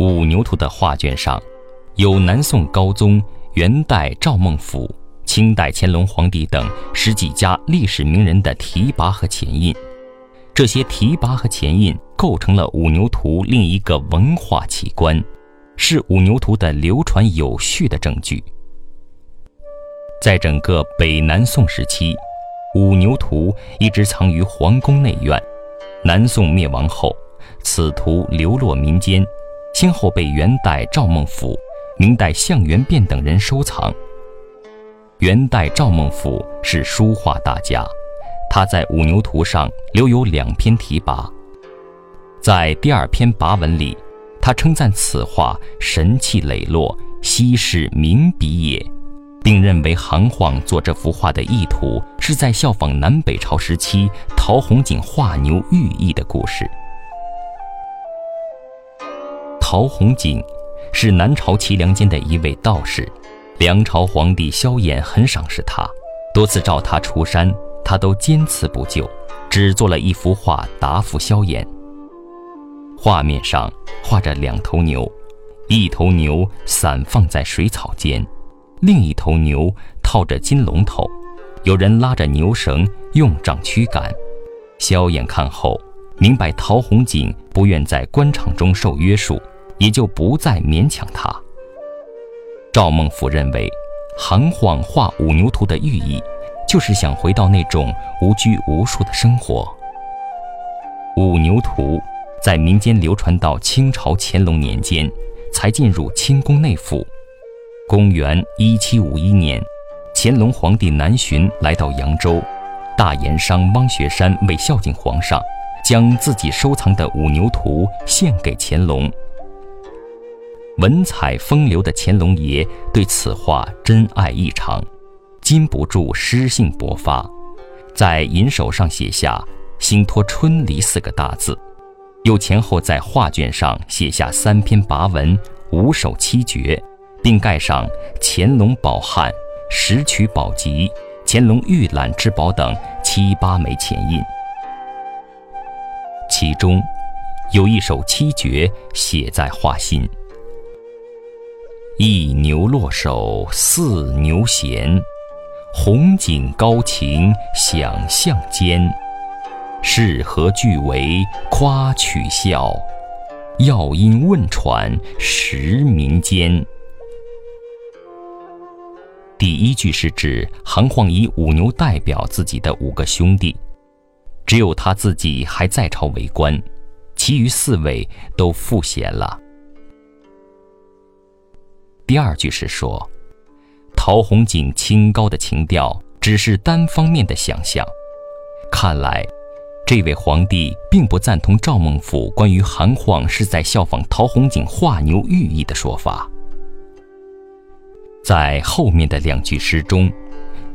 五牛图的画卷上，有南宋高宗、元代赵孟俯、清代乾隆皇帝等十几家历史名人的题跋和前印。这些题跋和前印构成了五牛图另一个文化奇观，是五牛图的流传有序的证据。在整个北南宋时期，五牛图一直藏于皇宫内院。南宋灭亡后，此图流落民间。先后被元代赵孟俯、明代向元变等人收藏。元代赵孟俯是书画大家，他在五牛图上留有两篇题跋。在第二篇跋文里，他称赞此画神气磊落，稀世名笔也，并认为韩晃做这幅画的意图是在效仿南北朝时期陶弘景画牛寓意的故事。陶弘景是南朝齐梁间的一位道士，梁朝皇帝萧衍很赏识他，多次召他出山，他都坚持不就，只做了一幅画答复萧衍。画面上画着两头牛，一头牛散放在水草间，另一头牛套着金龙头，有人拉着牛绳用杖驱赶。萧衍看后明白陶弘景不愿在官场中受约束。也就不再勉强他。赵孟俯认为，韩晃画五牛图的寓意，就是想回到那种无拘无束的生活。五牛图在民间流传到清朝乾隆年间，才进入清宫内府。公元一七五一年，乾隆皇帝南巡来到扬州，大盐商汪学山为孝敬皇上，将自己收藏的五牛图献给乾隆。文采风流的乾隆爷对此画珍爱异常，禁不住诗兴勃发，在银手上写下“兴托春梨”四个大字，又前后在画卷上写下三篇跋文、五首七绝，并盖上“乾隆宝汉”“石渠宝笈”“乾隆御览之宝”等七八枚前印，其中有一首七绝写在画心。一牛落手似牛衔，红景高擎想象间。是何俱为夸取笑？要因问传实民间。第一句是指韩晃以五牛代表自己的五个兄弟，只有他自己还在朝为官，其余四位都赋闲了。第二句是说，陶弘景清高的情调只是单方面的想象。看来，这位皇帝并不赞同赵孟俯关于韩晃是在效仿陶弘景画牛寓意的说法。在后面的两句诗中，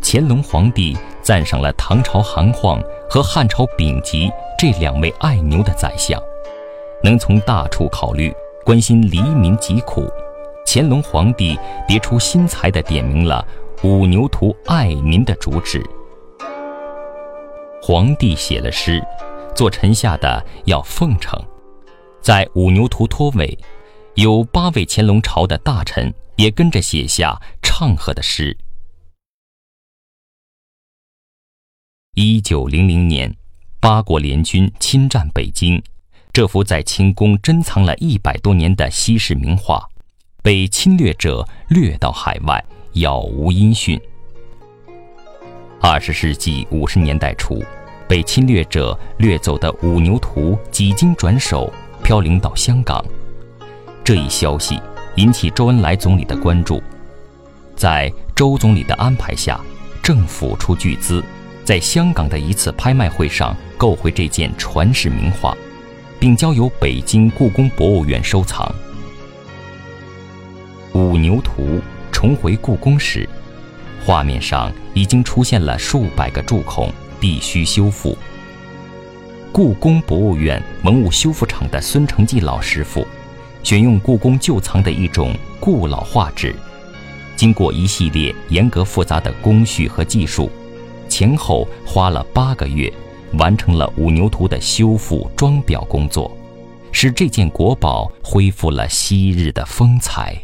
乾隆皇帝赞赏了唐朝韩晃和汉朝丙吉这两位爱牛的宰相，能从大处考虑，关心黎民疾苦。乾隆皇帝别出心裁地点明了五牛图爱民的主旨。皇帝写了诗，做臣下的要奉承。在五牛图托尾，有八位乾隆朝的大臣也跟着写下唱和的诗。一九零零年，八国联军侵占北京，这幅在清宫珍藏了一百多年的西式名画。被侵略者掠到海外，杳无音讯。二十世纪五十年代初，被侵略者掠走的五牛图几经转手，飘零到香港。这一消息引起周恩来总理的关注，在周总理的安排下，政府出巨资，在香港的一次拍卖会上购回这件传世名画，并交由北京故宫博物院收藏。五牛图重回故宫时，画面上已经出现了数百个蛀孔，必须修复。故宫博物院文物修复厂的孙承济老师傅，选用故宫旧藏的一种故老画纸，经过一系列严格复杂的工序和技术，前后花了八个月，完成了五牛图的修复装裱工作，使这件国宝恢复了昔日的风采。